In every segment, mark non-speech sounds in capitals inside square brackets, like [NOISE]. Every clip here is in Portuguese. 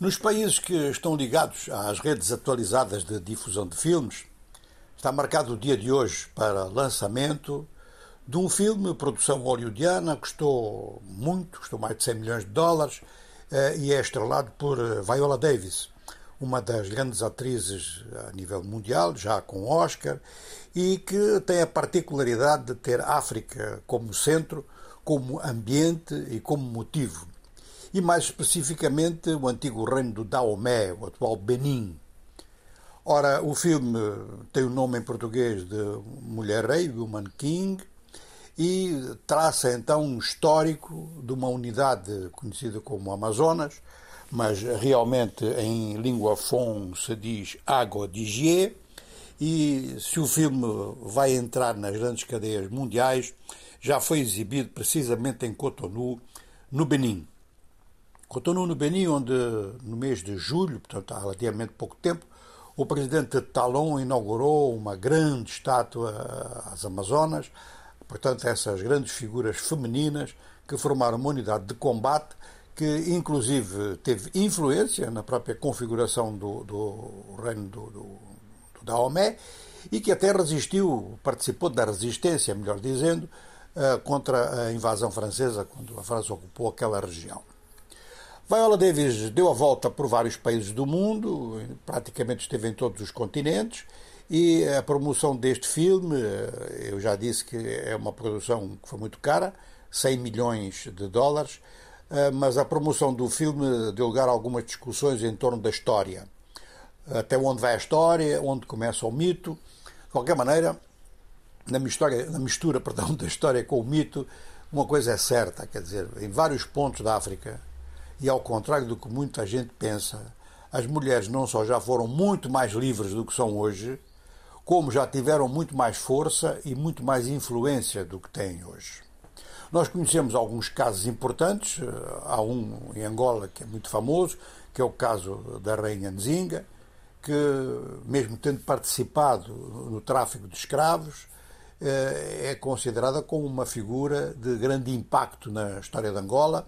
Nos países que estão ligados às redes atualizadas de difusão de filmes, está marcado o dia de hoje para lançamento de um filme, produção hollywoodiana, custou muito, custou mais de 100 milhões de dólares eh, e é estrelado por eh, Viola Davis, uma das grandes atrizes a nível mundial, já com Oscar, e que tem a particularidade de ter África como centro, como ambiente e como motivo e mais especificamente o antigo reino do Daomé, o atual Benin. Ora, o filme tem o nome em português de Mulher Rei, Woman King, e traça então um histórico de uma unidade conhecida como Amazonas, mas realmente em língua fon se diz Água de Gier, e se o filme vai entrar nas grandes cadeias mundiais, já foi exibido precisamente em Cotonou, no Benin. Cotonou no Benin, onde no mês de julho, portanto há relativamente pouco tempo, o presidente Talon inaugurou uma grande estátua às Amazonas, portanto essas grandes figuras femininas que formaram uma unidade de combate que inclusive teve influência na própria configuração do, do reino do, do, do Daomé e que até resistiu, participou da resistência, melhor dizendo, eh, contra a invasão francesa, quando a França ocupou aquela região. Viola Davis deu a volta por vários países do mundo, praticamente esteve em todos os continentes, e a promoção deste filme, eh, eu já disse que é uma produção que foi muito cara, 100 milhões de dólares, eh, mas a promoção do filme deu lugar a algumas discussões em torno da história. Até onde vai a história, onde começa o mito. De qualquer maneira, na mistura, na mistura [LAUGHS] perdão, da história com o mito, uma coisa é certa, quer dizer, em vários pontos da África e ao contrário do que muita gente pensa, as mulheres não só já foram muito mais livres do que são hoje, como já tiveram muito mais força e muito mais influência do que têm hoje. Nós conhecemos alguns casos importantes, há um em Angola que é muito famoso, que é o caso da Rainha Nzinga, que, mesmo tendo participado no tráfico de escravos, eh, é considerada como uma figura de grande impacto na história de Angola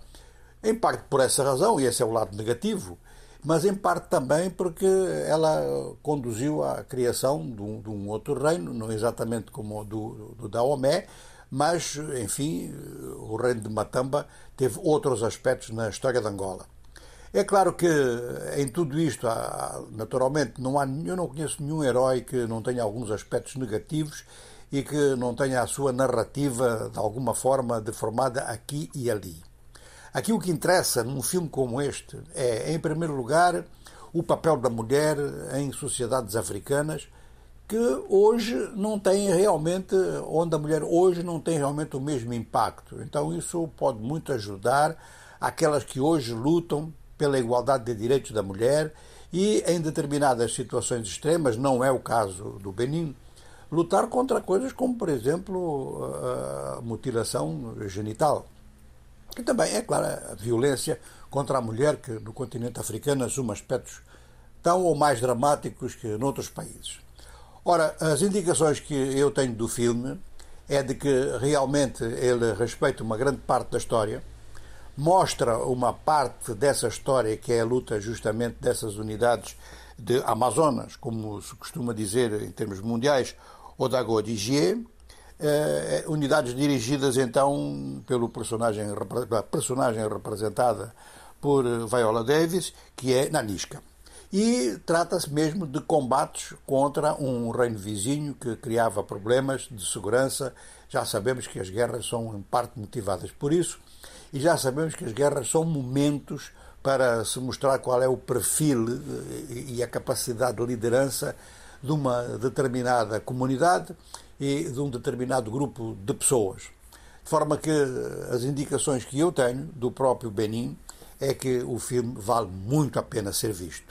em parte por essa razão, e esse é o lado negativo, mas em parte também porque ela conduziu à criação de um, de um outro reino, não exatamente como o do, do Daomé, mas, enfim, o reino de Matamba teve outros aspectos na história de Angola. É claro que em tudo isto, naturalmente, não há, eu não conheço nenhum herói que não tenha alguns aspectos negativos e que não tenha a sua narrativa de alguma forma deformada aqui e ali. Aqui o que interessa num filme como este é, em primeiro lugar, o papel da mulher em sociedades africanas que hoje não tem realmente, onde a mulher hoje não tem realmente o mesmo impacto. Então isso pode muito ajudar aquelas que hoje lutam pela igualdade de direitos da mulher e em determinadas situações extremas, não é o caso do Benin, lutar contra coisas como, por exemplo, a mutilação genital. E também, é claro, a violência contra a mulher, que no continente africano assume aspectos tão ou mais dramáticos que noutros países. Ora, as indicações que eu tenho do filme é de que realmente ele respeita uma grande parte da história, mostra uma parte dessa história que é a luta justamente dessas unidades de Amazonas, como se costuma dizer em termos mundiais, ou da Godigier, eh, unidades dirigidas então pelo personagem, personagem representada por Viola Davis, que é Nanisca. E trata-se mesmo de combates contra um reino vizinho que criava problemas de segurança. Já sabemos que as guerras são em parte motivadas por isso, e já sabemos que as guerras são momentos para se mostrar qual é o perfil eh, e a capacidade de liderança de uma determinada comunidade e de um determinado grupo de pessoas. De forma que as indicações que eu tenho do próprio Benin é que o filme vale muito a pena ser visto.